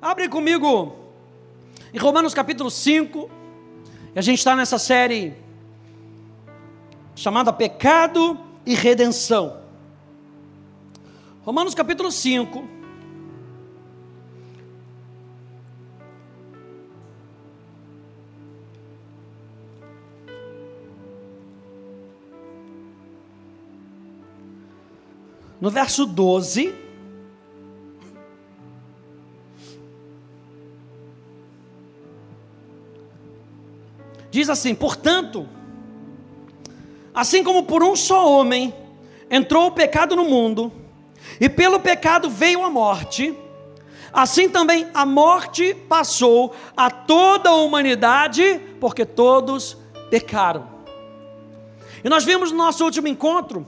Abre comigo em Romanos capítulo 5. E a gente está nessa série chamada Pecado e Redenção. Romanos capítulo 5. No verso 12, diz assim: Portanto, assim como por um só homem entrou o pecado no mundo, e pelo pecado veio a morte, assim também a morte passou a toda a humanidade, porque todos pecaram. E nós vimos no nosso último encontro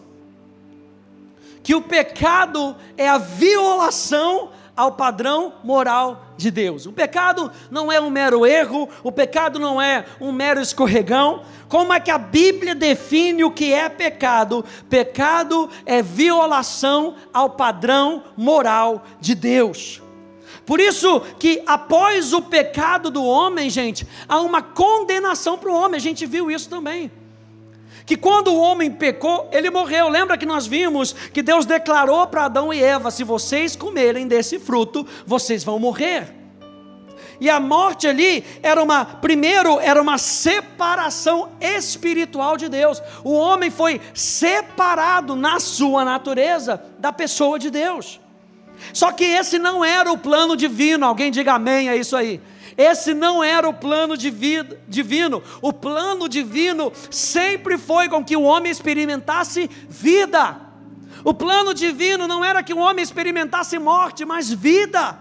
que o pecado é a violação ao padrão moral de Deus. O pecado não é um mero erro, o pecado não é um mero escorregão. Como é que a Bíblia define o que é pecado? Pecado é violação ao padrão moral de Deus. Por isso que após o pecado do homem, gente, há uma condenação para o homem. A gente viu isso também que quando o homem pecou, ele morreu. Lembra que nós vimos que Deus declarou para Adão e Eva: se vocês comerem desse fruto, vocês vão morrer. E a morte ali era uma, primeiro, era uma separação espiritual de Deus. O homem foi separado na sua natureza da pessoa de Deus. Só que esse não era o plano divino. Alguém diga amém a isso aí. Esse não era o plano divino. O plano divino sempre foi com que o homem experimentasse vida. O plano divino não era que o homem experimentasse morte, mas vida.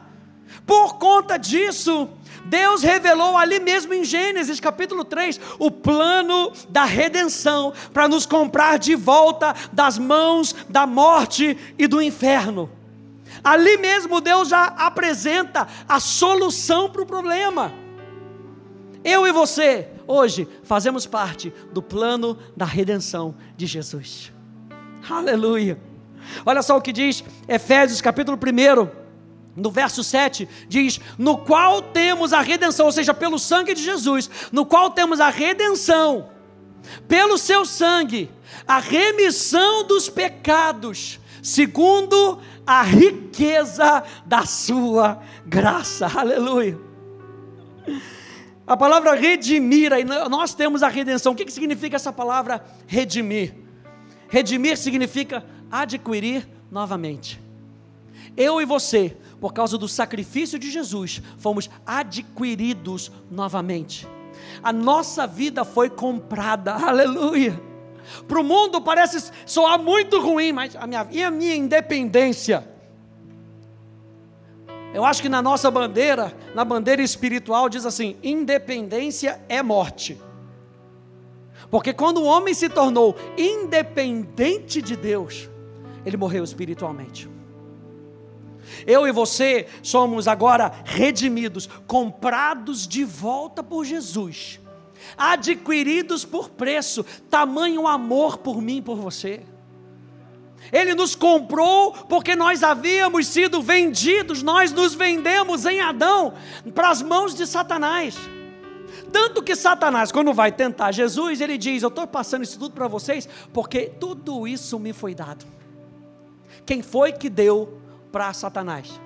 Por conta disso, Deus revelou ali mesmo em Gênesis capítulo 3 o plano da redenção para nos comprar de volta das mãos da morte e do inferno. Ali mesmo Deus já apresenta a solução para o problema. Eu e você, hoje, fazemos parte do plano da redenção de Jesus. Aleluia. Olha só o que diz Efésios capítulo 1, no verso 7, diz: No qual temos a redenção, ou seja, pelo sangue de Jesus, no qual temos a redenção, pelo seu sangue, a remissão dos pecados, segundo a riqueza da sua graça. Aleluia. A palavra redimir, aí nós temos a redenção. O que significa essa palavra redimir? Redimir significa adquirir novamente. Eu e você, por causa do sacrifício de Jesus, fomos adquiridos novamente. A nossa vida foi comprada, aleluia. Para o mundo parece soar muito ruim, mas a minha, e a minha independência? Eu acho que na nossa bandeira, na bandeira espiritual, diz assim: independência é morte. Porque quando o homem se tornou independente de Deus, ele morreu espiritualmente. Eu e você somos agora redimidos, comprados de volta por Jesus adquiridos por preço, tamanho amor por mim e por você. Ele nos comprou porque nós havíamos sido vendidos, nós nos vendemos em Adão para as mãos de Satanás. Tanto que Satanás, quando vai tentar Jesus, ele diz: Eu estou passando isso tudo para vocês, porque tudo isso me foi dado. Quem foi que deu para Satanás?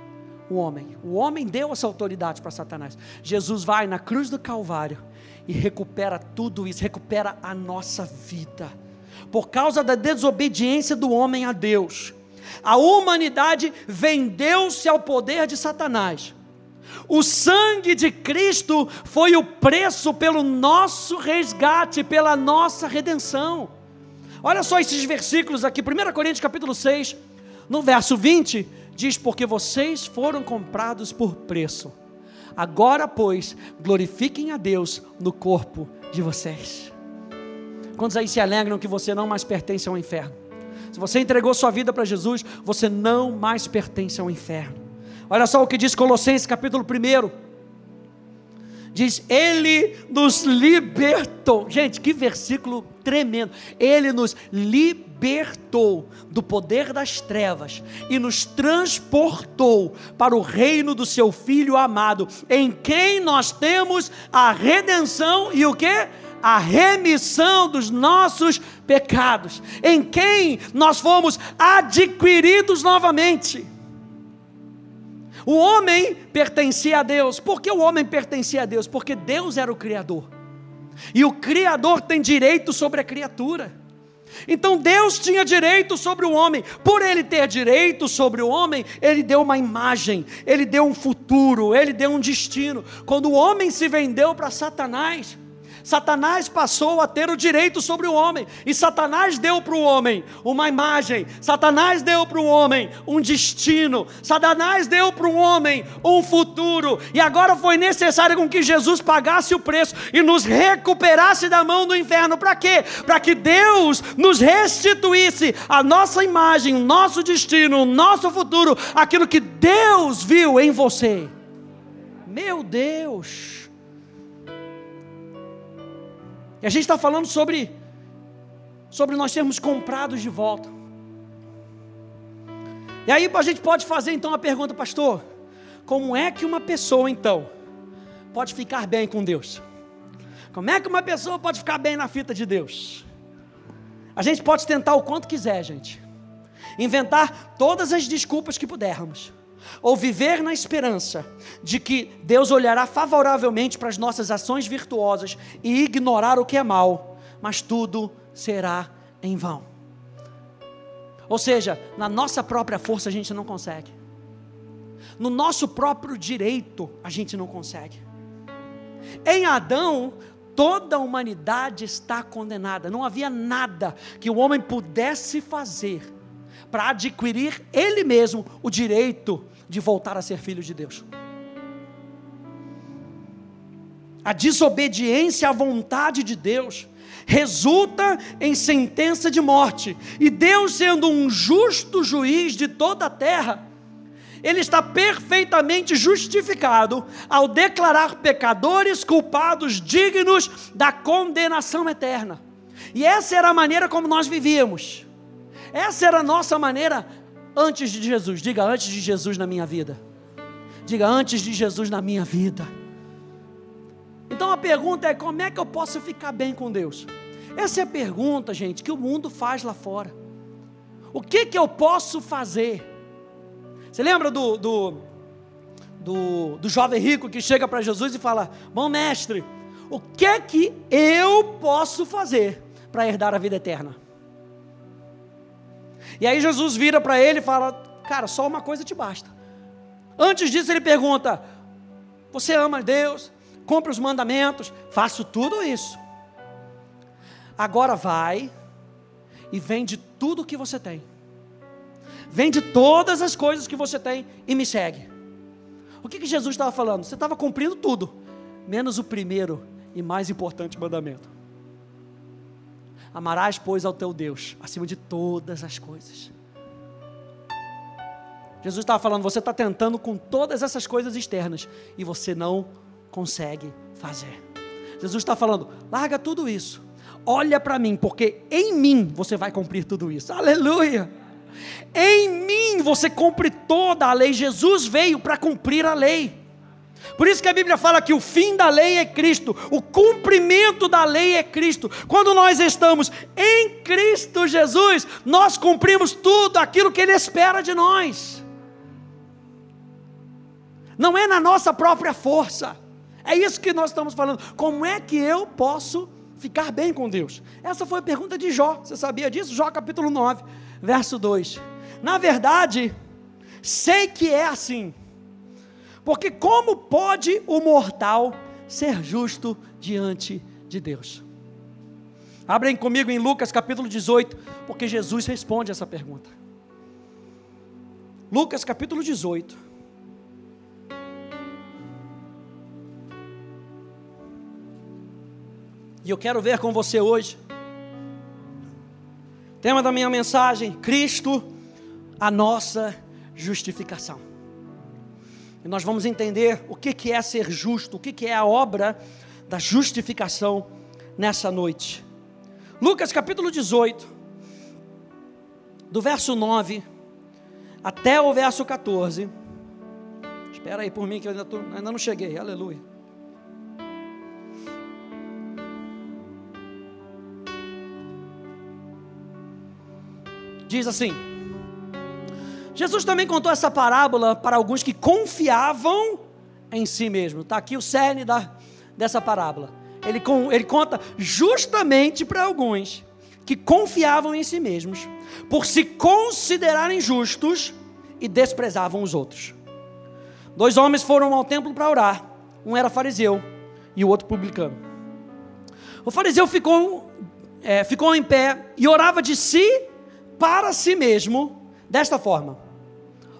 O homem. O homem deu essa autoridade para Satanás. Jesus vai na cruz do Calvário e recupera tudo isso, recupera a nossa vida. Por causa da desobediência do homem a Deus, a humanidade vendeu-se ao poder de Satanás. O sangue de Cristo foi o preço pelo nosso resgate, pela nossa redenção. Olha só esses versículos aqui, 1 Coríntios capítulo 6, no verso 20, diz: Porque vocês foram comprados por preço Agora, pois, glorifiquem a Deus no corpo de vocês. Quantos aí se alegram que você não mais pertence ao inferno? Se você entregou sua vida para Jesus, você não mais pertence ao inferno. Olha só o que diz Colossenses capítulo 1. Diz, Ele nos libertou. Gente, que versículo tremendo. Ele nos libertou libertou do poder das trevas e nos transportou para o reino do seu Filho amado, em quem nós temos a redenção e o que? A remissão dos nossos pecados, em quem nós fomos adquiridos novamente. O homem pertencia a Deus. Por que o homem pertencia a Deus? Porque Deus era o Criador. E o Criador tem direito sobre a criatura. Então Deus tinha direito sobre o homem. Por ele ter direito sobre o homem, ele deu uma imagem, ele deu um futuro, ele deu um destino. Quando o homem se vendeu para Satanás, Satanás passou a ter o direito sobre o homem, e Satanás deu para o homem uma imagem, Satanás deu para o homem um destino, Satanás deu para o homem um futuro, e agora foi necessário com que Jesus pagasse o preço e nos recuperasse da mão do inferno, para quê? Para que Deus nos restituísse a nossa imagem, nosso destino, nosso futuro, aquilo que Deus viu em você. Meu Deus! E a gente está falando sobre, sobre nós sermos comprados de volta. E aí a gente pode fazer então a pergunta, pastor: como é que uma pessoa então pode ficar bem com Deus? Como é que uma pessoa pode ficar bem na fita de Deus? A gente pode tentar o quanto quiser, gente. Inventar todas as desculpas que pudermos ou viver na esperança de que Deus olhará favoravelmente para as nossas ações virtuosas e ignorar o que é mal, mas tudo será em vão. Ou seja, na nossa própria força a gente não consegue, no nosso próprio direito a gente não consegue. Em Adão, toda a humanidade está condenada, não havia nada que o homem pudesse fazer para adquirir ele mesmo o direito de voltar a ser filho de Deus. A desobediência à vontade de Deus resulta em sentença de morte, e Deus, sendo um justo juiz de toda a terra, ele está perfeitamente justificado ao declarar pecadores culpados dignos da condenação eterna. E essa era a maneira como nós vivíamos. Essa era a nossa maneira antes de Jesus. Diga antes de Jesus na minha vida. Diga antes de Jesus na minha vida. Então a pergunta é: como é que eu posso ficar bem com Deus? Essa é a pergunta, gente, que o mundo faz lá fora. O que que eu posso fazer? Você lembra do, do, do, do jovem rico que chega para Jesus e fala: Bom mestre, o que é que eu posso fazer para herdar a vida eterna? E aí Jesus vira para ele e fala: Cara, só uma coisa te basta. Antes disso, ele pergunta: Você ama Deus? Cumpre os mandamentos? Faço tudo isso. Agora vai e vende tudo o que você tem. Vende todas as coisas que você tem e me segue. O que, que Jesus estava falando? Você estava cumprindo tudo, menos o primeiro e mais importante mandamento. Amarás, pois, ao teu Deus, acima de todas as coisas. Jesus estava falando, você está tentando com todas essas coisas externas e você não consegue fazer. Jesus está falando, larga tudo isso, olha para mim, porque em mim você vai cumprir tudo isso. Aleluia! Em mim você cumpre toda a lei. Jesus veio para cumprir a lei. Por isso que a Bíblia fala que o fim da lei é Cristo, o cumprimento da lei é Cristo. Quando nós estamos em Cristo Jesus, nós cumprimos tudo aquilo que Ele espera de nós. Não é na nossa própria força. É isso que nós estamos falando. Como é que eu posso ficar bem com Deus? Essa foi a pergunta de Jó. Você sabia disso? Jó capítulo 9, verso 2. Na verdade, sei que é assim porque como pode o mortal ser justo diante de Deus? Abrem comigo em Lucas capítulo 18, porque Jesus responde essa pergunta. Lucas capítulo 18. E eu quero ver com você hoje. Tema da minha mensagem: Cristo, a nossa justificação. E nós vamos entender o que é ser justo, o que é a obra da justificação nessa noite. Lucas capítulo 18. do verso 9 até o verso 14. Espera aí por mim que eu ainda, tô, ainda não cheguei. Aleluia. Diz assim: Jesus também contou essa parábola para alguns que confiavam em si mesmo. Está aqui o cerne da, dessa parábola. Ele, ele conta justamente para alguns que confiavam em si mesmos, por se considerarem justos e desprezavam os outros. Dois homens foram ao templo para orar. Um era fariseu e o outro publicano. O fariseu ficou, é, ficou em pé e orava de si para si mesmo desta forma: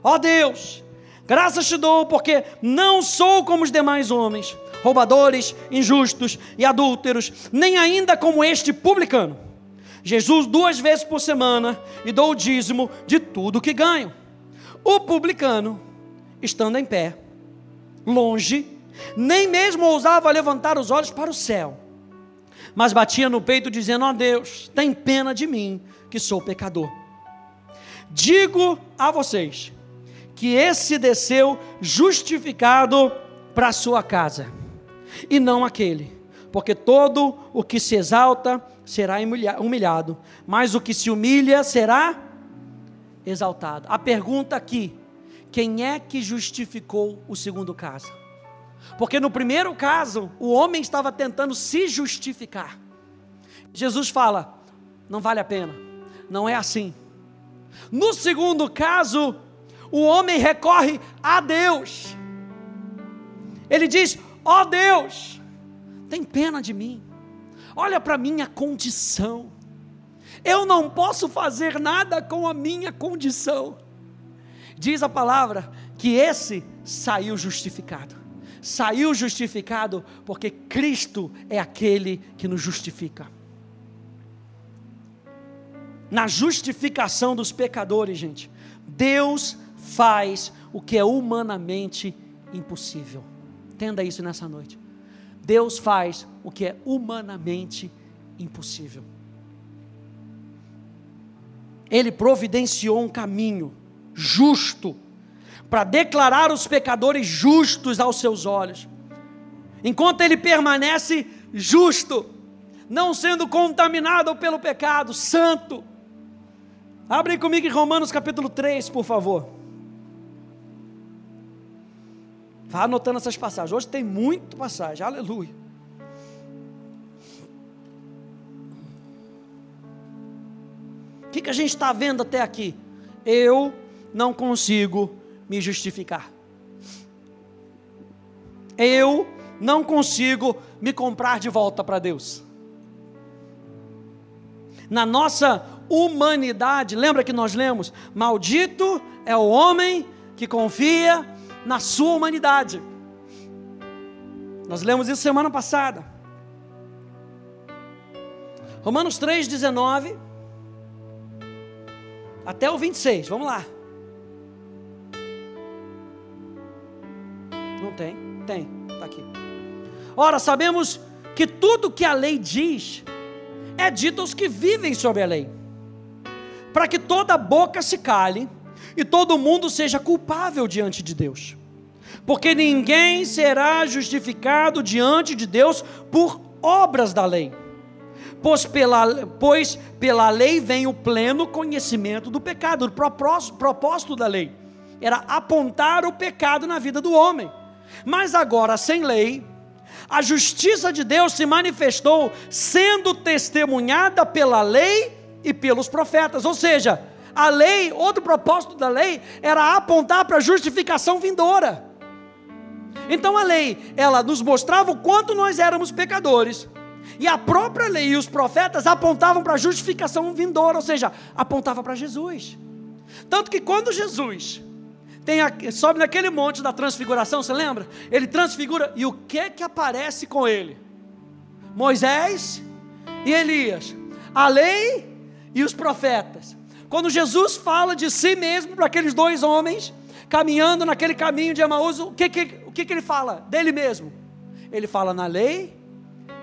Ó oh Deus, graças te dou, porque não sou como os demais homens, roubadores, injustos e adúlteros, nem ainda como este publicano. Jesus duas vezes por semana e dou o dízimo de tudo que ganho. O publicano, estando em pé, longe, nem mesmo ousava levantar os olhos para o céu, mas batia no peito, dizendo: Ó oh Deus, tem pena de mim, que sou pecador. Digo a vocês que esse desceu justificado para sua casa, e não aquele, porque todo o que se exalta será humilhado, mas o que se humilha será exaltado. A pergunta aqui: quem é que justificou o segundo caso? Porque no primeiro caso, o homem estava tentando se justificar. Jesus fala: não vale a pena, não é assim. No segundo caso, o homem recorre a Deus. Ele diz: Ó oh Deus, tem pena de mim, olha para a minha condição. Eu não posso fazer nada com a minha condição. Diz a palavra que esse saiu justificado. Saiu justificado porque Cristo é aquele que nos justifica. Na justificação dos pecadores, gente, Deus faz o que é humanamente impossível. Entenda isso nessa noite. Deus faz o que é humanamente impossível. Ele providenciou um caminho justo para declarar os pecadores justos aos seus olhos. Enquanto ele permanece justo, não sendo contaminado pelo pecado, santo. Abre comigo em Romanos capítulo 3, por favor. Vá anotando essas passagens. Hoje tem muito passagem. Aleluia. que, que a gente está vendo até aqui? Eu não consigo me justificar. Eu não consigo me comprar de volta para Deus. Na nossa humanidade, lembra que nós lemos? Maldito é o homem que confia na sua humanidade. Nós lemos isso semana passada. Romanos 3,19 até o 26, vamos lá. Não tem? Tem, está aqui. Ora, sabemos que tudo que a lei diz é dito aos que vivem sob a lei, para que toda boca se cale e todo mundo seja culpável diante de Deus. Porque ninguém será justificado diante de Deus por obras da lei pois pela, pois pela lei vem o pleno conhecimento do pecado. O propósito, da lei era apontar o pecado na vida do homem. Mas agora, sem lei, a justiça de Deus se manifestou sendo testemunhada pela lei e pelos profetas. Ou seja, a lei, outro propósito da lei, era apontar para a justificação vindoura. Então a lei, ela nos mostrava o quanto nós éramos pecadores e a própria lei e os profetas apontavam para a justificação vindoura, ou seja, apontava para Jesus. Tanto que quando Jesus a, sobe naquele monte da transfiguração, você lembra? Ele transfigura e o que que aparece com ele? Moisés e Elias, a lei e os profetas. Quando Jesus fala de si mesmo para aqueles dois homens caminhando naquele caminho de Emaús, o que que, o que que ele fala dele mesmo? Ele fala na lei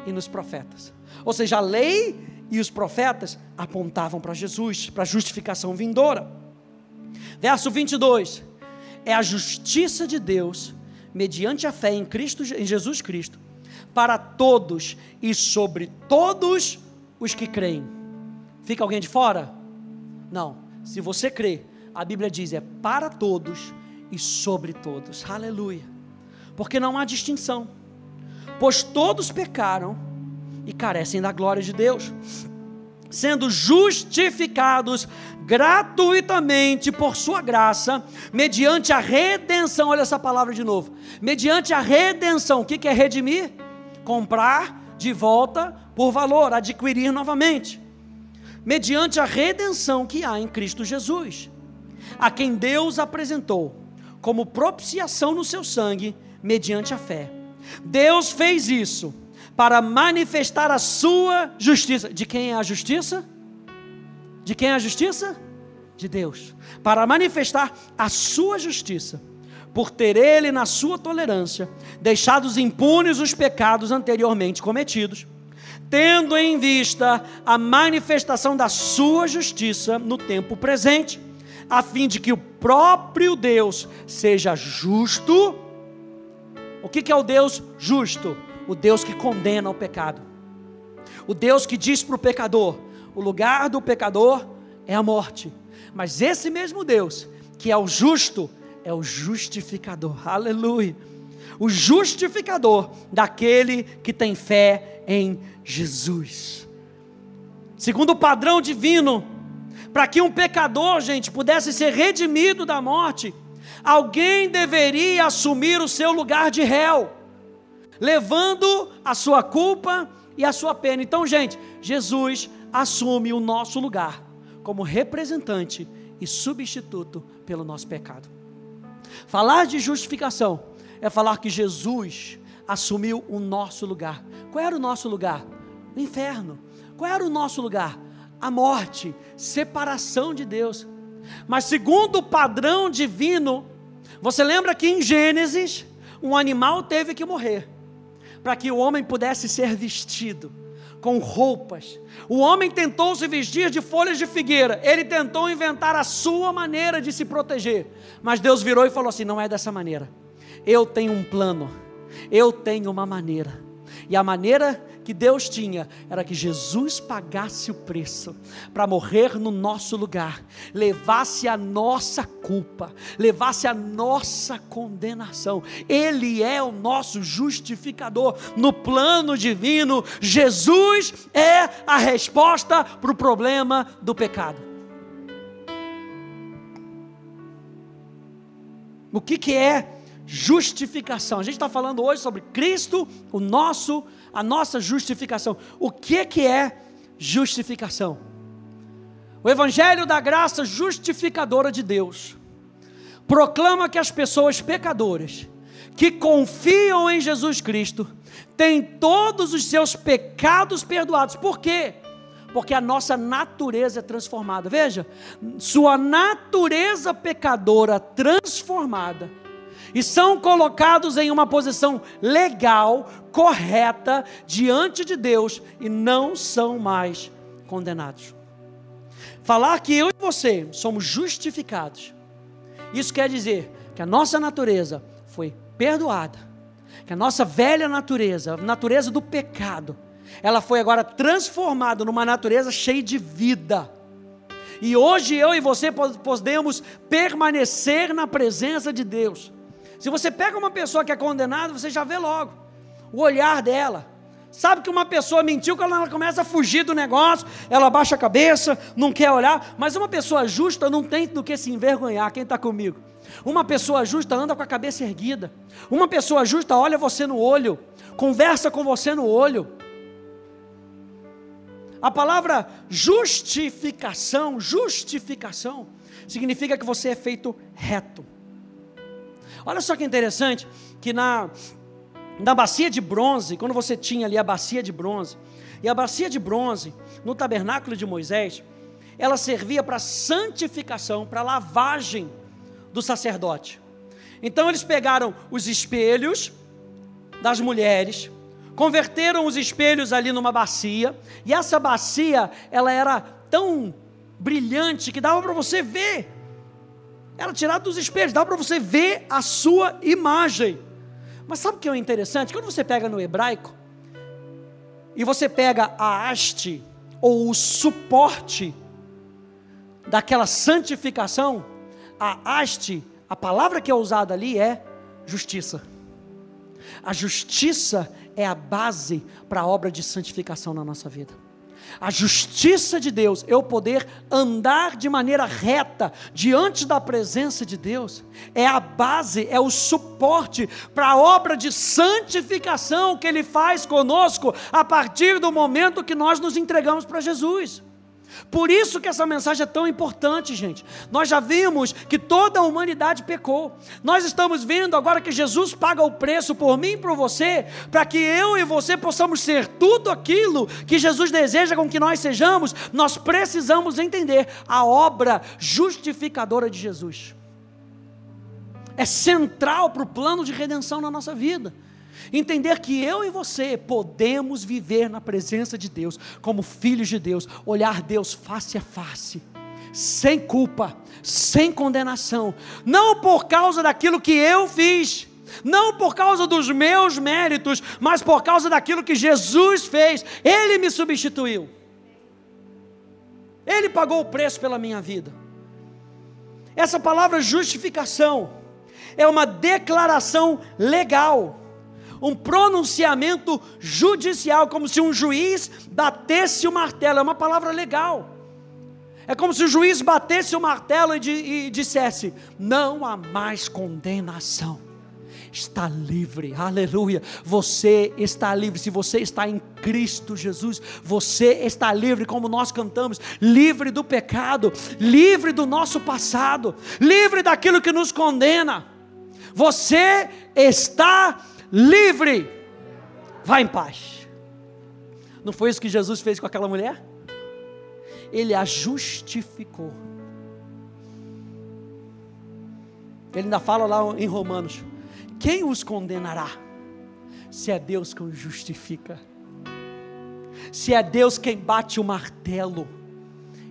e nos profetas. Ou seja, a lei e os profetas apontavam para Jesus, para a justificação vindoura. Verso 22. É a justiça de Deus mediante a fé em Cristo em Jesus Cristo para todos e sobre todos os que creem. Fica alguém de fora? Não. Se você crê, a Bíblia diz é para todos e sobre todos. Aleluia. Porque não há distinção. Pois todos pecaram e carecem da glória de Deus, sendo justificados gratuitamente por sua graça, mediante a redenção. Olha essa palavra de novo. Mediante a redenção. O que é redimir? Comprar de volta por valor, adquirir novamente. Mediante a redenção que há em Cristo Jesus, a quem Deus apresentou como propiciação no seu sangue, mediante a fé. Deus fez isso para manifestar a sua justiça. De quem é a justiça? De quem é a justiça? De Deus. Para manifestar a sua justiça, por ter ele, na sua tolerância, deixados impunes os pecados anteriormente cometidos, tendo em vista a manifestação da sua justiça no tempo presente, a fim de que o próprio Deus seja justo. O que é o Deus justo? o Deus que condena o pecado, o Deus que diz para o pecador: o lugar do pecador é a morte, mas esse mesmo Deus, que é o justo, é o justificador, aleluia, o justificador daquele que tem fé em Jesus. Segundo o padrão divino, para que um pecador, gente, pudesse ser redimido da morte, alguém deveria assumir o seu lugar de réu levando a sua culpa e a sua pena. Então, gente, Jesus assume o nosso lugar como representante e substituto pelo nosso pecado. Falar de justificação é falar que Jesus assumiu o nosso lugar. Qual era o nosso lugar? Inferno. Qual era o nosso lugar? A morte, separação de Deus. Mas segundo o padrão divino, você lembra que em Gênesis, um animal teve que morrer para que o homem pudesse ser vestido com roupas. O homem tentou se vestir de folhas de figueira, ele tentou inventar a sua maneira de se proteger, mas Deus virou e falou assim: não é dessa maneira. Eu tenho um plano, eu tenho uma maneira. E a maneira que Deus tinha era que Jesus pagasse o preço para morrer no nosso lugar, levasse a nossa culpa, levasse a nossa condenação. Ele é o nosso justificador. No plano divino, Jesus é a resposta para o problema do pecado. O que, que é justificação? A gente está falando hoje sobre Cristo, o nosso justificador a nossa justificação. O que, que é justificação? O Evangelho da graça justificadora de Deus proclama que as pessoas pecadoras que confiam em Jesus Cristo têm todos os seus pecados perdoados. Por quê? Porque a nossa natureza é transformada. Veja, sua natureza pecadora transformada e são colocados em uma posição legal, correta, diante de Deus e não são mais condenados. Falar que eu e você somos justificados, isso quer dizer que a nossa natureza foi perdoada, que a nossa velha natureza, a natureza do pecado, ela foi agora transformada numa natureza cheia de vida. E hoje eu e você podemos permanecer na presença de Deus se você pega uma pessoa que é condenada, você já vê logo o olhar dela. Sabe que uma pessoa mentiu quando ela começa a fugir do negócio, ela baixa a cabeça, não quer olhar, mas uma pessoa justa não tem do que se envergonhar. Quem está comigo? Uma pessoa justa anda com a cabeça erguida. Uma pessoa justa olha você no olho, conversa com você no olho. A palavra justificação, justificação, significa que você é feito reto. Olha só que interessante que na, na bacia de bronze, quando você tinha ali a bacia de bronze, e a bacia de bronze, no tabernáculo de Moisés, ela servia para santificação, para lavagem do sacerdote. Então eles pegaram os espelhos das mulheres, converteram os espelhos ali numa bacia, e essa bacia, ela era tão brilhante que dava para você ver. Era tirado dos espelhos, dava para você ver a sua imagem. Mas sabe o que é interessante? Quando você pega no hebraico, e você pega a haste, ou o suporte daquela santificação, a haste, a palavra que é usada ali é justiça. A justiça é a base para a obra de santificação na nossa vida. A justiça de Deus, eu poder andar de maneira reta diante da presença de Deus, é a base, é o suporte para a obra de santificação que Ele faz conosco a partir do momento que nós nos entregamos para Jesus. Por isso que essa mensagem é tão importante, gente. Nós já vimos que toda a humanidade pecou. Nós estamos vendo agora que Jesus paga o preço por mim e por você, para que eu e você possamos ser tudo aquilo que Jesus deseja com que nós sejamos. Nós precisamos entender a obra justificadora de Jesus. É central para o plano de redenção na nossa vida. Entender que eu e você podemos viver na presença de Deus, como filhos de Deus, olhar Deus face a face, sem culpa, sem condenação, não por causa daquilo que eu fiz, não por causa dos meus méritos, mas por causa daquilo que Jesus fez, Ele me substituiu, Ele pagou o preço pela minha vida. Essa palavra justificação é uma declaração legal um pronunciamento judicial, como se um juiz batesse o martelo, é uma palavra legal. É como se o juiz batesse o martelo e, e dissesse: não há mais condenação está livre, aleluia. Você está livre, se você está em Cristo Jesus, você está livre, como nós cantamos, livre do pecado, livre do nosso passado, livre daquilo que nos condena. Você está livre, vá em paz. Não foi isso que Jesus fez com aquela mulher? Ele a justificou. Ele ainda fala lá em Romanos: quem os condenará? Se é Deus que os justifica, se é Deus quem bate o martelo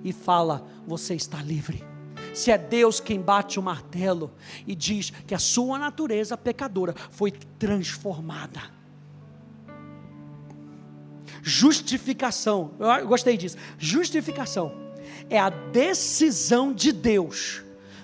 e fala: você está livre se é Deus quem bate o martelo e diz que a sua natureza pecadora foi transformada. Justificação, eu gostei disso. Justificação é a decisão de Deus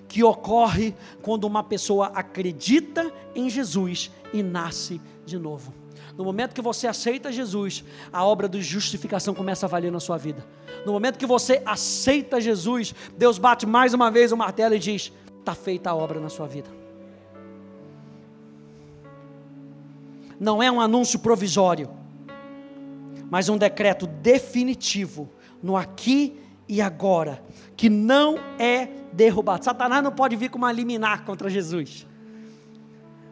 que ocorre quando uma pessoa acredita em Jesus e nasce de novo. No momento que você aceita Jesus, a obra de justificação começa a valer na sua vida. No momento que você aceita Jesus, Deus bate mais uma vez o martelo e diz: está feita a obra na sua vida. Não é um anúncio provisório, mas um decreto definitivo no aqui e agora, que não é derrubado. Satanás não pode vir com uma liminar contra Jesus.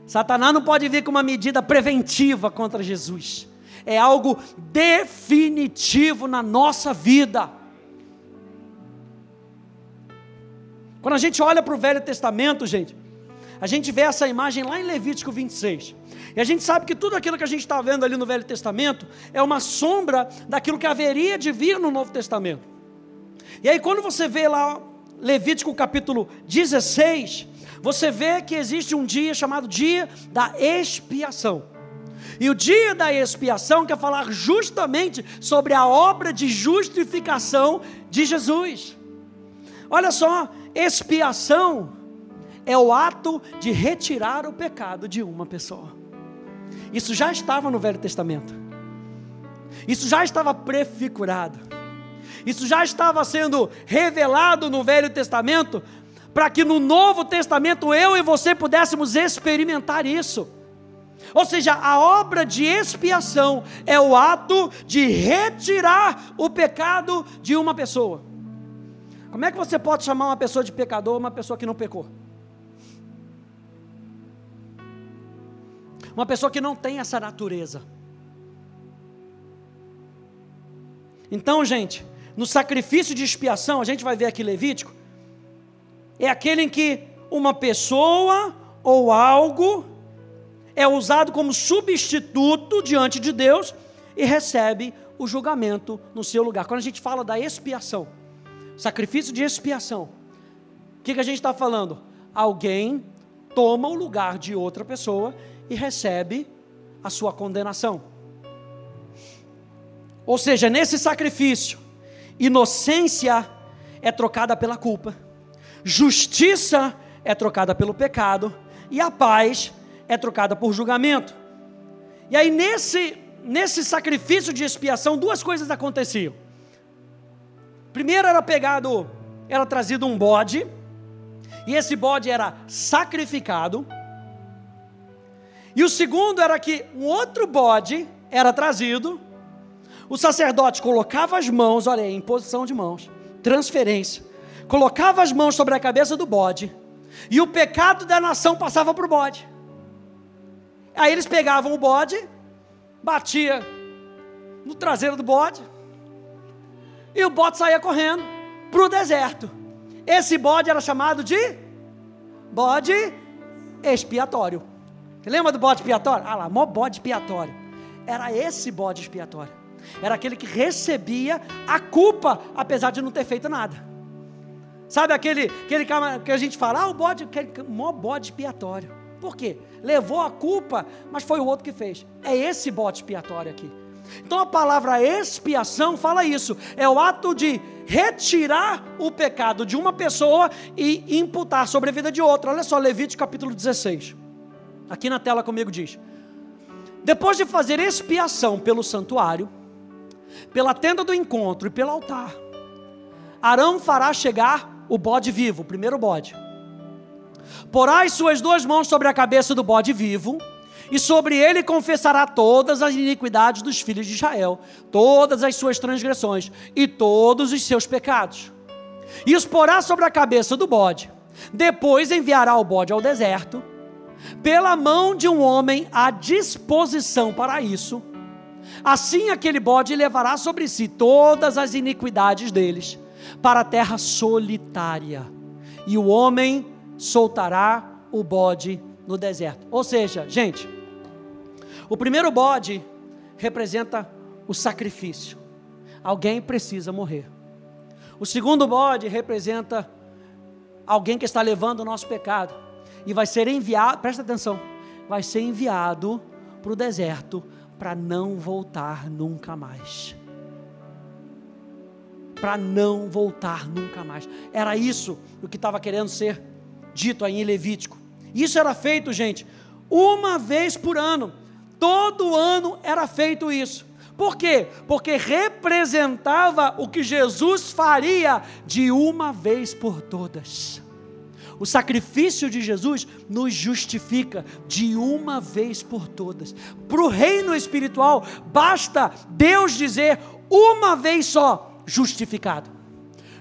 Satanás não pode vir com uma medida preventiva contra Jesus. É algo definitivo na nossa vida. Quando a gente olha para o Velho Testamento, gente, a gente vê essa imagem lá em Levítico 26. E a gente sabe que tudo aquilo que a gente está vendo ali no Velho Testamento é uma sombra daquilo que haveria de vir no Novo Testamento. E aí, quando você vê lá Levítico capítulo 16, você vê que existe um dia chamado dia da expiação. E o dia da expiação quer falar justamente sobre a obra de justificação de Jesus. Olha só, expiação é o ato de retirar o pecado de uma pessoa. Isso já estava no Velho Testamento. Isso já estava prefigurado. Isso já estava sendo revelado no Velho Testamento para que no Novo Testamento eu e você pudéssemos experimentar isso. Ou seja, a obra de expiação é o ato de retirar o pecado de uma pessoa. Como é que você pode chamar uma pessoa de pecador uma pessoa que não pecou? Uma pessoa que não tem essa natureza. Então, gente, no sacrifício de expiação, a gente vai ver aqui Levítico, é aquele em que uma pessoa ou algo é usado como substituto diante de Deus e recebe o julgamento no seu lugar. Quando a gente fala da expiação, sacrifício de expiação, o que, que a gente está falando? Alguém toma o lugar de outra pessoa e recebe a sua condenação. Ou seja, nesse sacrifício, inocência é trocada pela culpa, justiça é trocada pelo pecado e a paz é trocada por julgamento. E aí, nesse, nesse sacrifício de expiação, duas coisas aconteciam. Primeiro era pegado, era trazido um bode, e esse bode era sacrificado. E o segundo era que um outro bode era trazido, o sacerdote colocava as mãos, olha aí, imposição de mãos, transferência, colocava as mãos sobre a cabeça do bode, e o pecado da nação passava para o bode. Aí eles pegavam o bode, batia no traseiro do bode, e o bode saía correndo para o deserto. Esse bode era chamado de bode expiatório. Lembra do bode expiatório? Ah lá, mó bode expiatório. Era esse bode expiatório. Era aquele que recebia a culpa, apesar de não ter feito nada. Sabe aquele, aquele que a gente fala, ah, o bode, aquele mó bode expiatório. Por quê? Levou a culpa, mas foi o outro que fez. É esse bode expiatório aqui. Então a palavra expiação fala isso. É o ato de retirar o pecado de uma pessoa e imputar sobre a vida de outra. Olha só, Levítico capítulo 16. Aqui na tela comigo diz: Depois de fazer expiação pelo santuário, pela tenda do encontro e pelo altar, Arão fará chegar o bode vivo, o primeiro bode Porá as suas duas mãos sobre a cabeça do bode vivo, e sobre ele confessará todas as iniquidades dos filhos de Israel, todas as suas transgressões e todos os seus pecados. E os porá sobre a cabeça do bode. Depois enviará o bode ao deserto, pela mão de um homem à disposição para isso. Assim aquele bode levará sobre si todas as iniquidades deles para a terra solitária. E o homem soltará o bode no deserto. Ou seja, gente, o primeiro bode representa o sacrifício. Alguém precisa morrer. O segundo bode representa alguém que está levando o nosso pecado e vai ser enviado, presta atenção, vai ser enviado para o deserto para não voltar nunca mais. Para não voltar nunca mais. Era isso o que estava querendo ser dito aí em Levítico. Isso era feito, gente, uma vez por ano. Todo ano era feito isso. Por quê? Porque representava o que Jesus faria de uma vez por todas. O sacrifício de Jesus nos justifica de uma vez por todas. Para o reino espiritual, basta Deus dizer uma vez só: justificado,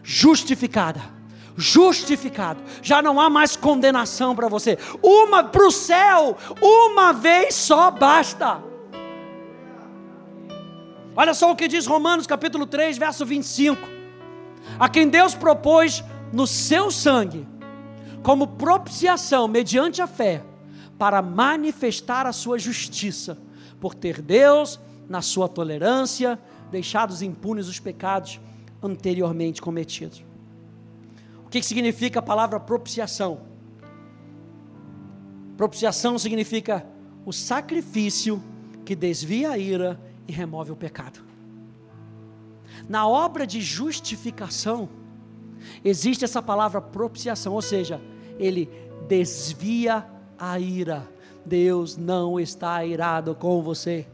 justificada justificado. Já não há mais condenação para você. Uma para o céu, uma vez só basta. Olha só o que diz Romanos capítulo 3, verso 25. A quem Deus propôs no seu sangue, como propiciação mediante a fé, para manifestar a sua justiça, por ter Deus, na sua tolerância, deixados impunes os pecados anteriormente cometidos que significa a palavra propiciação? Propiciação significa o sacrifício que desvia a ira e remove o pecado. Na obra de justificação, existe essa palavra propiciação, ou seja, ele desvia a ira. Deus não está irado com você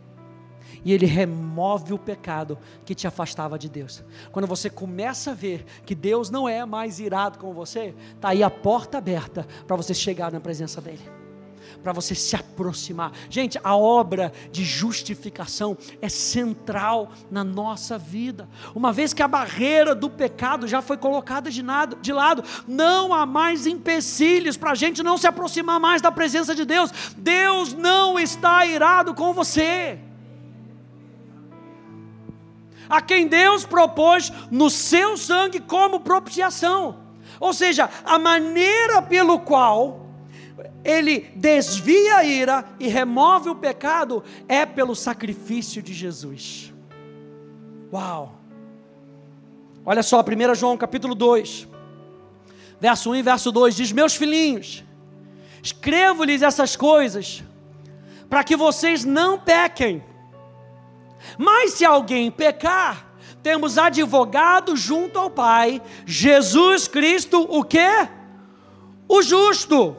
e ele remove o pecado que te afastava de Deus. Quando você começa a ver que Deus não é mais irado com você, está aí a porta aberta para você chegar na presença dEle. Para você se aproximar. Gente, a obra de justificação é central na nossa vida. Uma vez que a barreira do pecado já foi colocada de, nada, de lado, não há mais empecilhos para a gente não se aproximar mais da presença de Deus. Deus não está irado com você a quem Deus propôs no seu sangue como propiciação. Ou seja, a maneira pelo qual ele desvia a ira e remove o pecado é pelo sacrifício de Jesus. Uau! Olha só, 1 João capítulo 2, verso 1 e verso 2 diz: Meus filhinhos, escrevo-lhes essas coisas para que vocês não pequem. Mas se alguém pecar, temos advogado junto ao Pai, Jesus Cristo, o que? O justo.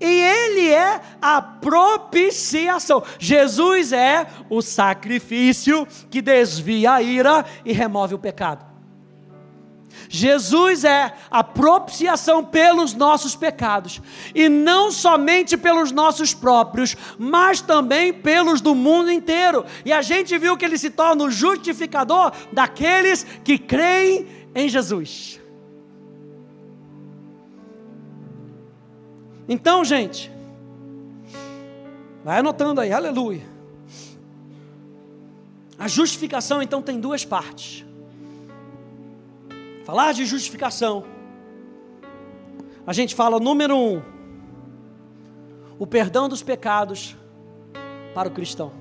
E Ele é a propiciação. Jesus é o sacrifício que desvia a ira e remove o pecado. Jesus é a propiciação pelos nossos pecados, e não somente pelos nossos próprios, mas também pelos do mundo inteiro. E a gente viu que ele se torna o justificador daqueles que creem em Jesus. Então, gente, vai anotando aí, aleluia. A justificação então tem duas partes. Falar de justificação. A gente fala, número um, o perdão dos pecados para o cristão.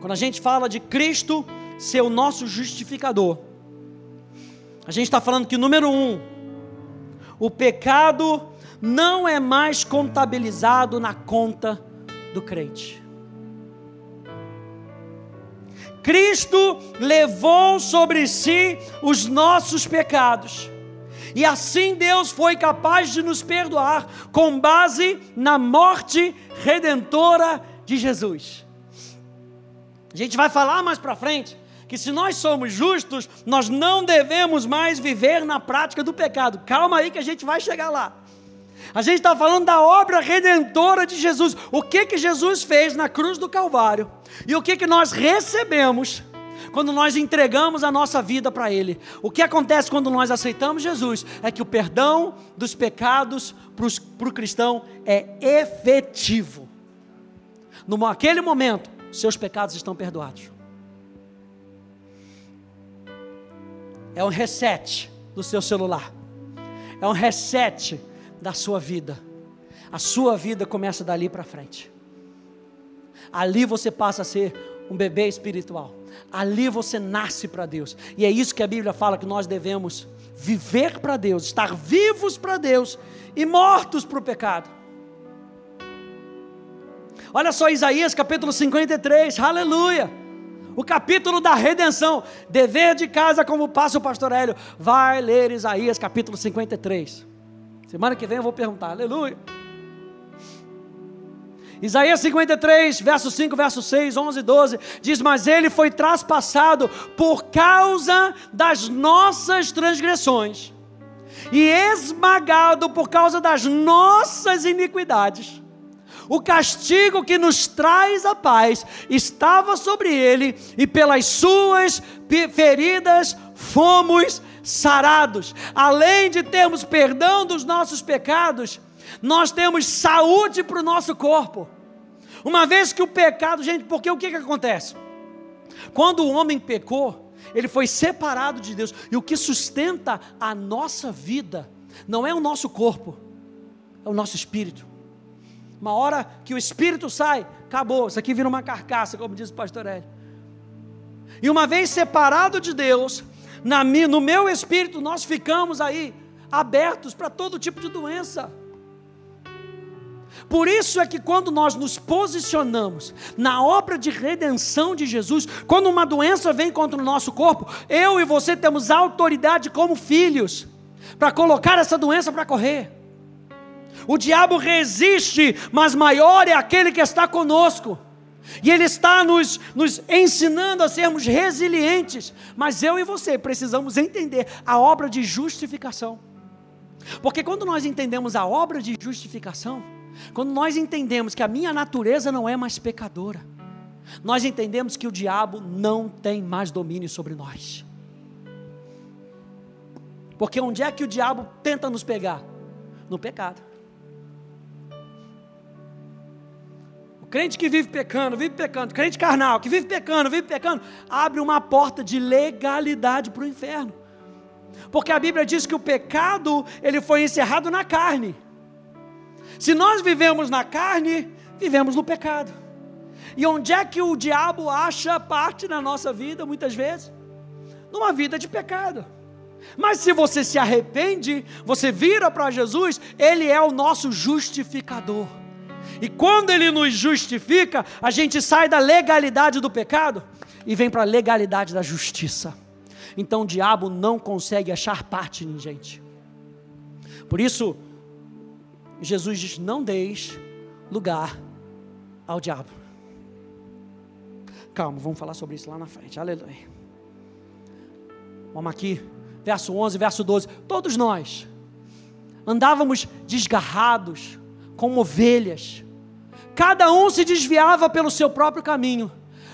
Quando a gente fala de Cristo ser o nosso justificador, a gente está falando que, número um, o pecado não é mais contabilizado na conta do crente. Cristo levou sobre si os nossos pecados. E assim Deus foi capaz de nos perdoar com base na morte redentora de Jesus. A gente vai falar mais para frente que se nós somos justos, nós não devemos mais viver na prática do pecado. Calma aí que a gente vai chegar lá. A gente está falando da obra redentora de Jesus. O que que Jesus fez na cruz do Calvário? E o que que nós recebemos quando nós entregamos a nossa vida para Ele? O que acontece quando nós aceitamos Jesus é que o perdão dos pecados para o cristão é efetivo. Naquele momento, seus pecados estão perdoados. É um reset do seu celular. É um reset da sua vida. A sua vida começa dali para frente. Ali você passa a ser um bebê espiritual. Ali você nasce para Deus. E é isso que a Bíblia fala que nós devemos viver para Deus, estar vivos para Deus e mortos para o pecado. Olha só Isaías capítulo 53, aleluia. O capítulo da redenção, dever de casa como passa o pastor Hélio. Vai ler Isaías capítulo 53. Semana que vem eu vou perguntar, aleluia. Isaías 53, verso 5, verso 6, 11 e 12, diz: Mas ele foi traspassado por causa das nossas transgressões, e esmagado por causa das nossas iniquidades. O castigo que nos traz a paz estava sobre ele, e pelas suas feridas fomos sarados. Além de termos perdão dos nossos pecados, nós temos saúde para o nosso corpo. Uma vez que o pecado, gente, porque o que, que acontece? Quando o homem pecou, ele foi separado de Deus, e o que sustenta a nossa vida não é o nosso corpo, é o nosso espírito. Uma hora que o espírito sai, acabou, isso aqui vira uma carcaça, como diz o pastor Hélio. E uma vez separado de Deus, na, no meu espírito, nós ficamos aí abertos para todo tipo de doença. Por isso é que quando nós nos posicionamos na obra de redenção de Jesus, quando uma doença vem contra o nosso corpo, eu e você temos autoridade como filhos para colocar essa doença para correr. O diabo resiste, mas maior é aquele que está conosco. E Ele está nos, nos ensinando a sermos resilientes. Mas eu e você precisamos entender a obra de justificação. Porque quando nós entendemos a obra de justificação, quando nós entendemos que a minha natureza não é mais pecadora, nós entendemos que o diabo não tem mais domínio sobre nós. Porque onde é que o diabo tenta nos pegar? No pecado. Crente que vive pecando, vive pecando, crente carnal que vive pecando, vive pecando, abre uma porta de legalidade para o inferno. Porque a Bíblia diz que o pecado, ele foi encerrado na carne. Se nós vivemos na carne, vivemos no pecado. E onde é que o diabo acha parte na nossa vida, muitas vezes? Numa vida de pecado. Mas se você se arrepende, você vira para Jesus, Ele é o nosso justificador. E quando Ele nos justifica, a gente sai da legalidade do pecado e vem para a legalidade da justiça. Então o diabo não consegue achar parte em gente. Por isso, Jesus diz: não deis lugar ao diabo. Calma, vamos falar sobre isso lá na frente. Aleluia. Vamos aqui, verso 11, verso 12. Todos nós andávamos desgarrados, como ovelhas. Cada um se desviava pelo seu próprio caminho,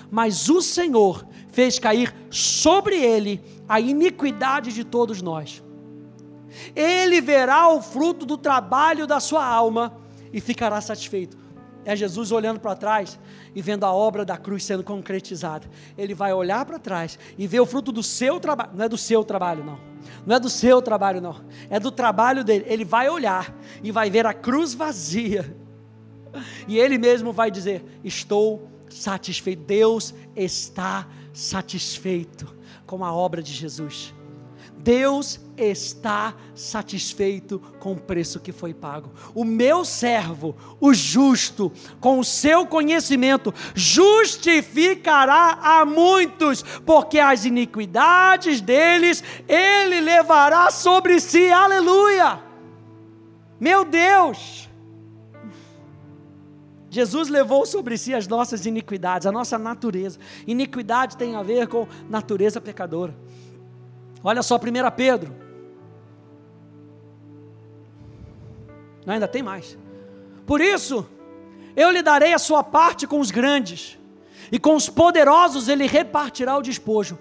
mas o Senhor fez cair sobre ele a iniquidade de todos nós. Ele verá o fruto do trabalho da sua alma e ficará satisfeito. É Jesus olhando para trás e vendo a obra da cruz sendo concretizada. Ele vai olhar para trás e ver o fruto do seu trabalho. Não é do seu trabalho, não. Não é do seu trabalho, não. É do trabalho dele. Ele vai olhar e vai ver a cruz vazia. E ele mesmo vai dizer: Estou satisfeito. Deus está satisfeito com a obra de Jesus. Deus está satisfeito com o preço que foi pago. O meu servo, o justo, com o seu conhecimento, justificará a muitos, porque as iniquidades deles ele levará sobre si. Aleluia! Meu Deus! Jesus levou sobre si as nossas iniquidades, a nossa natureza. Iniquidade tem a ver com natureza pecadora. Olha só, 1 Pedro. Não, ainda tem mais. Por isso, eu lhe darei a sua parte com os grandes, e com os poderosos ele repartirá o despojo,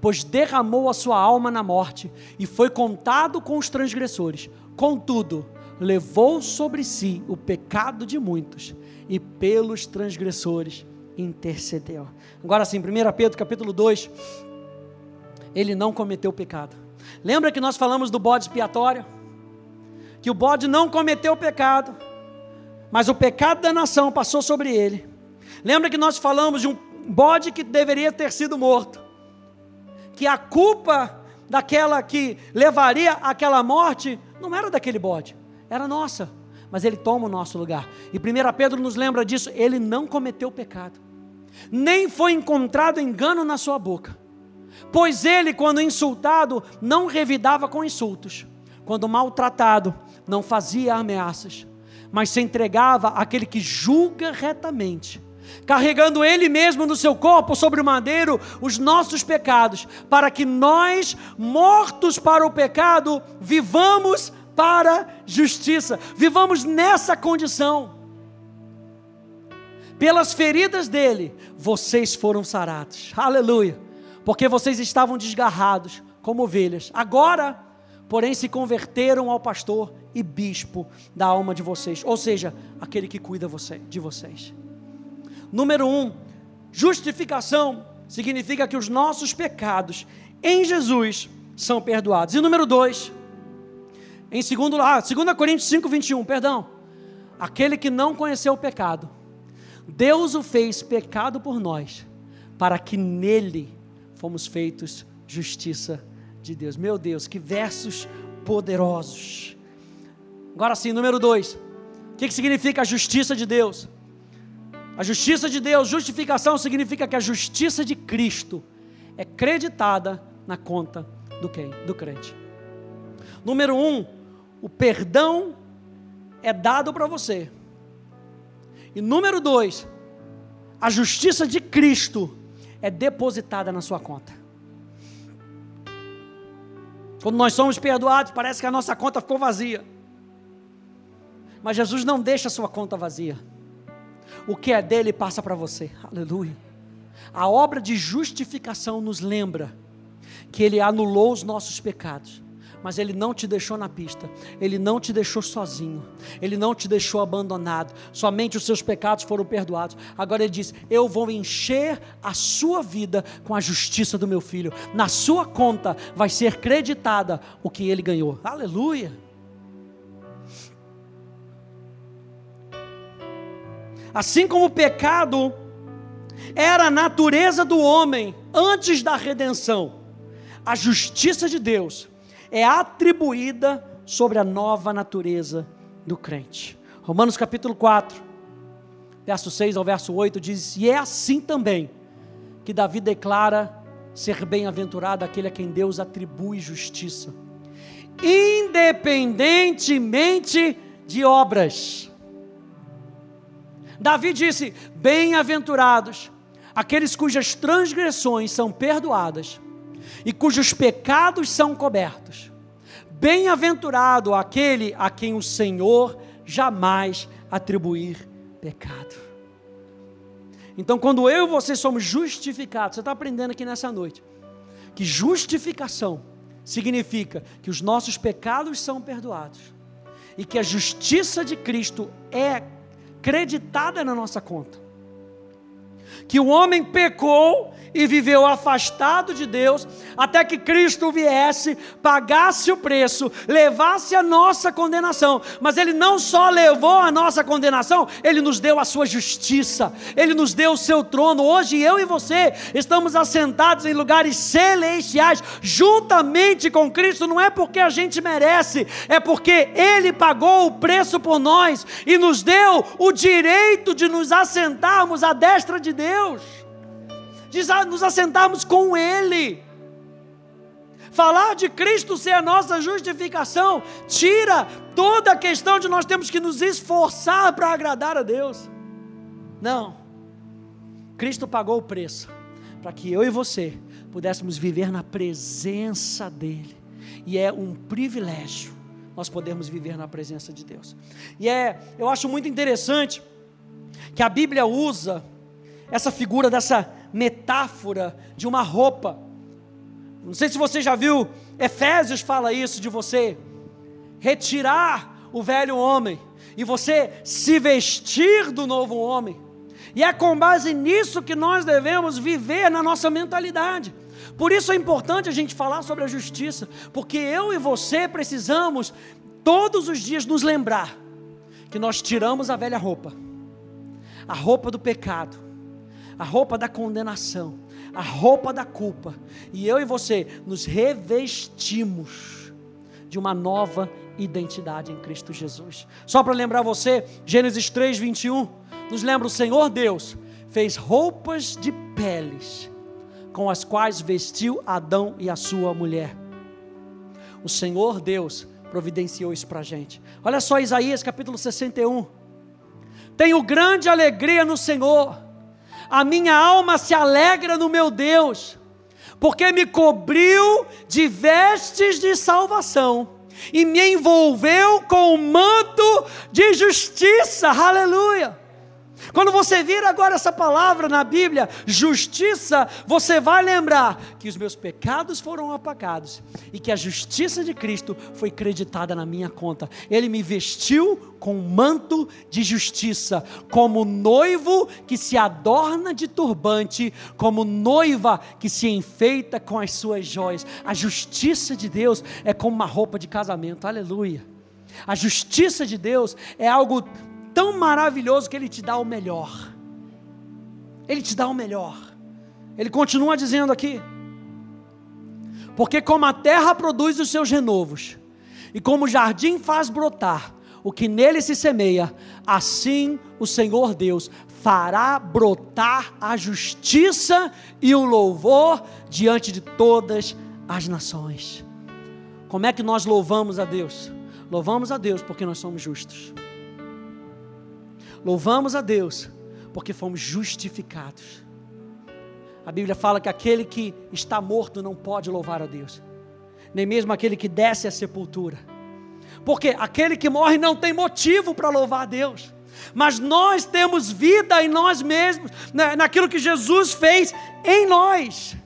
pois derramou a sua alma na morte, e foi contado com os transgressores. Contudo, levou sobre si o pecado de muitos, e pelos transgressores intercedeu. Agora sim, 1 Pedro capítulo 2, ele não cometeu pecado. Lembra que nós falamos do bode expiatório? Que o bode não cometeu pecado, mas o pecado da nação passou sobre ele. Lembra que nós falamos de um bode que deveria ter sido morto? Que a culpa daquela que levaria àquela morte não era daquele bode, era nossa, mas ele toma o nosso lugar. E 1 Pedro nos lembra disso: ele não cometeu pecado, nem foi encontrado engano na sua boca. Pois ele, quando insultado, não revidava com insultos, quando maltratado, não fazia ameaças, mas se entregava àquele que julga retamente, carregando ele mesmo no seu corpo sobre o madeiro os nossos pecados, para que nós, mortos para o pecado, vivamos para justiça, vivamos nessa condição. Pelas feridas dele, vocês foram sarados. Aleluia porque vocês estavam desgarrados como ovelhas. Agora, porém, se converteram ao pastor e bispo da alma de vocês, ou seja, aquele que cuida de vocês. Número um, justificação significa que os nossos pecados em Jesus são perdoados. E número dois, em segundo, ah, 2 Coríntios 5, 21, perdão. Aquele que não conheceu o pecado, Deus o fez pecado por nós, para que nele fomos feitos justiça de Deus. Meu Deus, que versos poderosos. Agora sim, número dois. O que, que significa a justiça de Deus? A justiça de Deus, justificação, significa que a justiça de Cristo é creditada na conta do quem? Do crente. Número um, o perdão é dado para você. E número dois, a justiça de Cristo é depositada na sua conta. Quando nós somos perdoados, parece que a nossa conta ficou vazia. Mas Jesus não deixa a sua conta vazia. O que é dele passa para você. Aleluia. A obra de justificação nos lembra que ele anulou os nossos pecados, mas Ele não te deixou na pista, Ele não te deixou sozinho, Ele não te deixou abandonado, somente os seus pecados foram perdoados. Agora Ele diz: Eu vou encher a sua vida com a justiça do meu filho, na sua conta vai ser creditada o que ele ganhou. Aleluia! Assim como o pecado era a natureza do homem antes da redenção, a justiça de Deus é atribuída sobre a nova natureza do crente. Romanos capítulo 4, verso 6 ao verso 8 diz: E é assim também que Davi declara ser bem-aventurado aquele a quem Deus atribui justiça, independentemente de obras. Davi disse: Bem-aventurados aqueles cujas transgressões são perdoadas e cujos pecados são cobertos. Bem-aventurado aquele a quem o Senhor jamais atribuir pecado. Então, quando eu e você somos justificados, você está aprendendo aqui nessa noite, que justificação significa que os nossos pecados são perdoados e que a justiça de Cristo é creditada na nossa conta. Que o homem pecou e viveu afastado de Deus, até que Cristo viesse, pagasse o preço, levasse a nossa condenação. Mas Ele não só levou a nossa condenação, Ele nos deu a sua justiça, Ele nos deu o seu trono. Hoje eu e você estamos assentados em lugares celestiais, juntamente com Cristo, não é porque a gente merece, é porque Ele pagou o preço por nós e nos deu o direito de nos assentarmos à destra de Deus de nos assentarmos com Ele. Falar de Cristo ser a nossa justificação, tira toda a questão de nós temos que nos esforçar para agradar a Deus. Não. Cristo pagou o preço para que eu e você pudéssemos viver na presença dEle. E é um privilégio nós podermos viver na presença de Deus. E é, eu acho muito interessante que a Bíblia usa essa figura dessa metáfora de uma roupa. Não sei se você já viu, Efésios fala isso de você retirar o velho homem e você se vestir do novo homem. E é com base nisso que nós devemos viver na nossa mentalidade. Por isso é importante a gente falar sobre a justiça, porque eu e você precisamos todos os dias nos lembrar que nós tiramos a velha roupa, a roupa do pecado, a roupa da condenação, a roupa da culpa, e eu e você nos revestimos de uma nova identidade em Cristo Jesus. Só para lembrar você, Gênesis 3, 21, nos lembra o Senhor Deus fez roupas de peles com as quais vestiu Adão e a sua mulher. O Senhor Deus providenciou isso para a gente. Olha só Isaías capítulo 61. Tenho grande alegria no Senhor a minha alma se alegra no meu Deus, porque me cobriu de vestes de salvação e me envolveu com o manto de justiça. Aleluia! Quando você vir agora essa palavra na Bíblia, justiça, você vai lembrar que os meus pecados foram apagados e que a justiça de Cristo foi creditada na minha conta. Ele me vestiu com um manto de justiça, como noivo que se adorna de turbante, como noiva que se enfeita com as suas joias. A justiça de Deus é como uma roupa de casamento. Aleluia. A justiça de Deus é algo tão maravilhoso que Ele te dá o melhor. Ele te dá o melhor. Ele continua dizendo aqui: Porque como a terra produz os seus renovos, e como o jardim faz brotar o que nele se semeia, assim o Senhor Deus fará brotar a justiça e o louvor diante de todas as nações. Como é que nós louvamos a Deus? Louvamos a Deus porque nós somos justos. Louvamos a Deus porque fomos justificados. A Bíblia fala que aquele que está morto não pode louvar a Deus, nem mesmo aquele que desce à sepultura. Porque aquele que morre não tem motivo para louvar a Deus. Mas nós temos vida em nós mesmos, naquilo que Jesus fez em nós.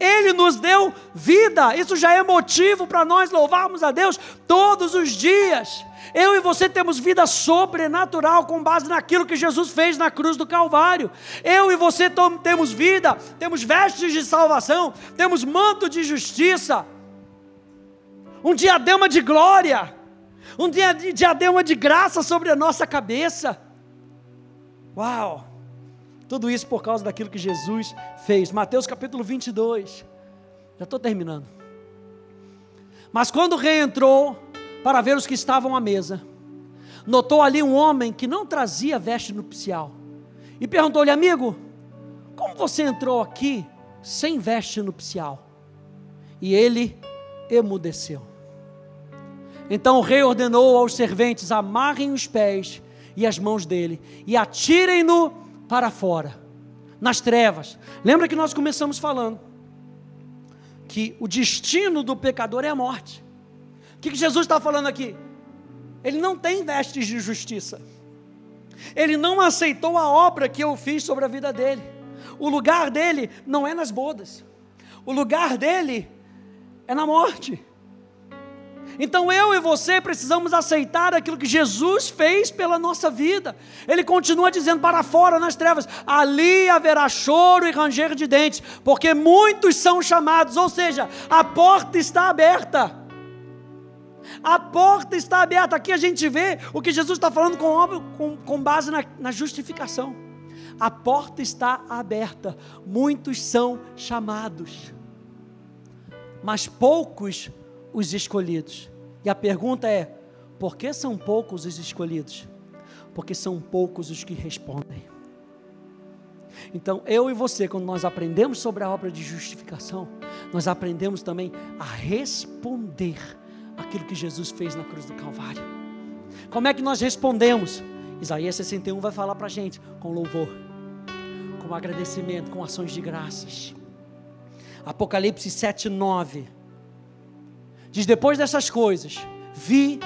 Ele nos deu vida. Isso já é motivo para nós louvarmos a Deus todos os dias. Eu e você temos vida sobrenatural com base naquilo que Jesus fez na cruz do Calvário. Eu e você temos vida, temos vestes de salvação, temos manto de justiça, um diadema de glória, um diadema de graça sobre a nossa cabeça. Uau! Tudo isso por causa daquilo que Jesus fez. Mateus capítulo 22. Já estou terminando. Mas quando o rei entrou para ver os que estavam à mesa, notou ali um homem que não trazia veste nupcial. E perguntou-lhe, amigo, como você entrou aqui sem veste nupcial? E ele emudeceu. Então o rei ordenou aos serventes: amarrem os pés e as mãos dele e atirem-no para fora, nas trevas. Lembra que nós começamos falando que o destino do pecador é a morte. O que, Jesus está falando aqui? Ele não tem vestes de justiça. Ele não aceitou a obra que eu fiz sobre a vida dele. O lugar dele não é nas bodas. O lugar dele é na morte. Então eu e você precisamos aceitar aquilo que Jesus fez pela nossa vida. Ele continua dizendo para fora nas trevas: ali haverá choro e ranger de dentes, porque muitos são chamados, ou seja, a porta está aberta. A porta está aberta. Aqui a gente vê o que Jesus está falando com, com, com base na, na justificação. A porta está aberta. Muitos são chamados, mas poucos os escolhidos. E a pergunta é: por que são poucos os escolhidos? Porque são poucos os que respondem. Então, eu e você, quando nós aprendemos sobre a obra de justificação, nós aprendemos também a responder aquilo que Jesus fez na cruz do Calvário. Como é que nós respondemos? Isaías 61 vai falar para a gente com louvor, com agradecimento, com ações de graças. Apocalipse 7, 9 Diz: Depois dessas coisas, vi,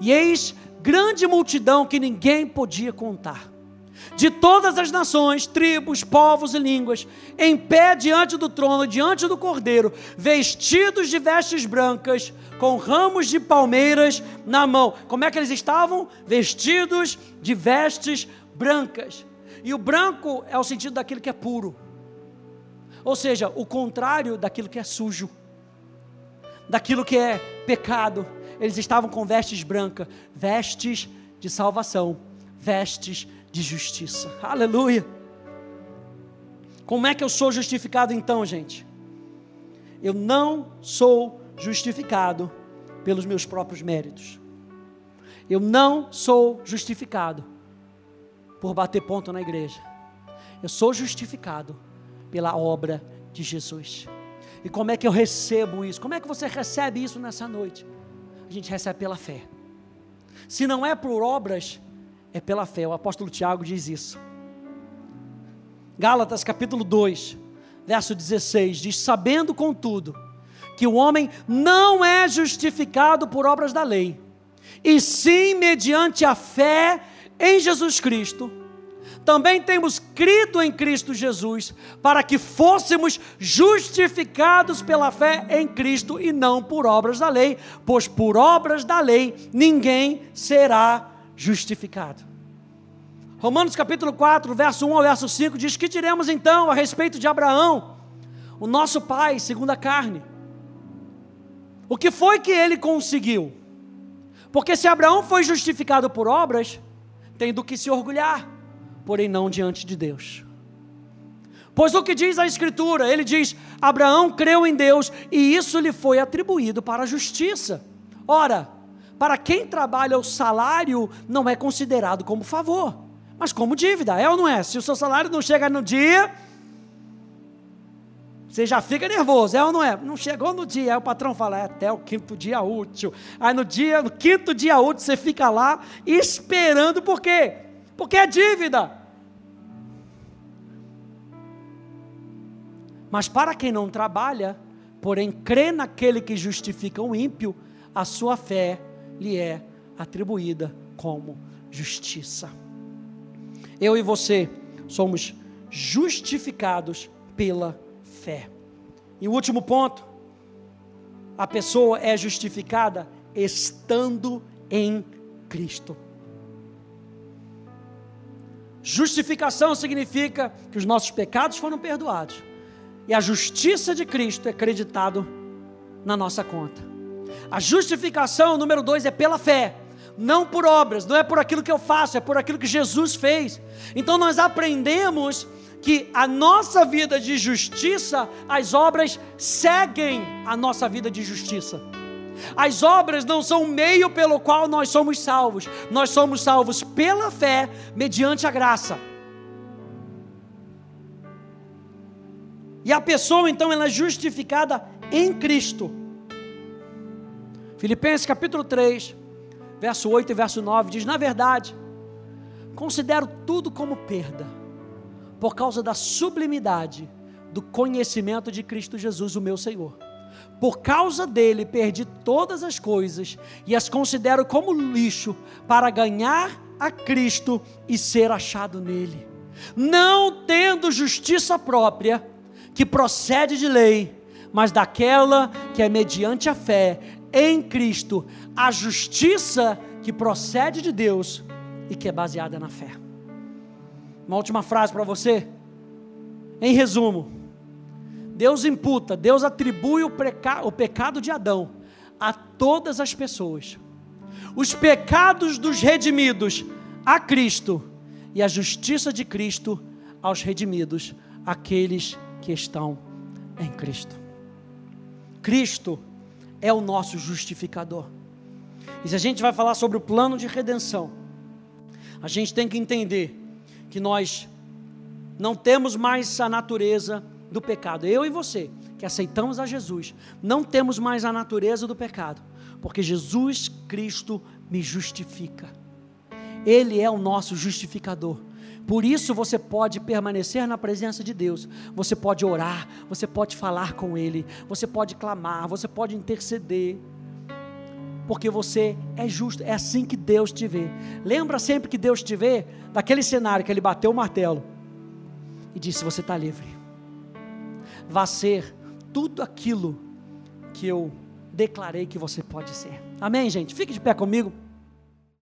e eis grande multidão que ninguém podia contar, de todas as nações, tribos, povos e línguas, em pé diante do trono, diante do cordeiro, vestidos de vestes brancas, com ramos de palmeiras na mão. Como é que eles estavam? Vestidos de vestes brancas. E o branco é o sentido daquilo que é puro, ou seja, o contrário daquilo que é sujo daquilo que é pecado. Eles estavam com vestes brancas, vestes de salvação, vestes de justiça. Aleluia. Como é que eu sou justificado então, gente? Eu não sou justificado pelos meus próprios méritos. Eu não sou justificado por bater ponto na igreja. Eu sou justificado pela obra de Jesus. E como é que eu recebo isso? Como é que você recebe isso nessa noite? A gente recebe pela fé. Se não é por obras, é pela fé. O apóstolo Tiago diz isso. Gálatas capítulo 2, verso 16 diz: Sabendo, contudo, que o homem não é justificado por obras da lei, e sim mediante a fé em Jesus Cristo também temos crido em Cristo Jesus, para que fôssemos justificados pela fé em Cristo e não por obras da lei, pois por obras da lei ninguém será justificado. Romanos capítulo 4, verso 1 ao verso 5 diz: Que diremos então a respeito de Abraão, o nosso pai, segundo a carne? O que foi que ele conseguiu? Porque se Abraão foi justificado por obras, tem do que se orgulhar porém não diante de Deus. Pois o que diz a Escritura? Ele diz: Abraão creu em Deus e isso lhe foi atribuído para a justiça. Ora, para quem trabalha o salário não é considerado como favor, mas como dívida, é ou não é? Se o seu salário não chega no dia, você já fica nervoso, é ou não é? Não chegou no dia, aí o patrão fala, é até o quinto dia útil. Aí no dia, no quinto dia útil, você fica lá esperando, por quê? Porque é dívida. Mas para quem não trabalha, porém crê naquele que justifica o ímpio, a sua fé lhe é atribuída como justiça. Eu e você somos justificados pela fé. E o último ponto, a pessoa é justificada estando em Cristo. Justificação significa que os nossos pecados foram perdoados e a justiça de Cristo é acreditado na nossa conta. A justificação, número dois, é pela fé, não por obras, não é por aquilo que eu faço, é por aquilo que Jesus fez. Então nós aprendemos que a nossa vida de justiça, as obras seguem a nossa vida de justiça. As obras não são o meio pelo qual nós somos salvos, nós somos salvos pela fé, mediante a graça. E a pessoa então ela é justificada em Cristo. Filipenses capítulo 3, verso 8 e verso 9 diz: Na verdade, considero tudo como perda, por causa da sublimidade do conhecimento de Cristo Jesus, o meu Senhor. Por causa dele perdi todas as coisas e as considero como lixo para ganhar a Cristo e ser achado nele. Não tendo justiça própria, que procede de lei, mas daquela que é mediante a fé em Cristo, a justiça que procede de Deus e que é baseada na fé. Uma última frase para você. Em resumo, Deus imputa, Deus atribui o, preca, o pecado de Adão a todas as pessoas. Os pecados dos redimidos a Cristo e a justiça de Cristo aos redimidos, aqueles que estão em Cristo. Cristo é o nosso justificador. E se a gente vai falar sobre o plano de redenção, a gente tem que entender que nós não temos mais a natureza do pecado. Eu e você, que aceitamos a Jesus, não temos mais a natureza do pecado, porque Jesus Cristo me justifica. Ele é o nosso justificador. Por isso você pode permanecer na presença de Deus. Você pode orar, você pode falar com Ele, você pode clamar, você pode interceder. Porque você é justo, é assim que Deus te vê. Lembra sempre que Deus te vê daquele cenário que Ele bateu o martelo e disse: Você está livre. Vá ser tudo aquilo que eu declarei que você pode ser. Amém, gente? Fique de pé comigo.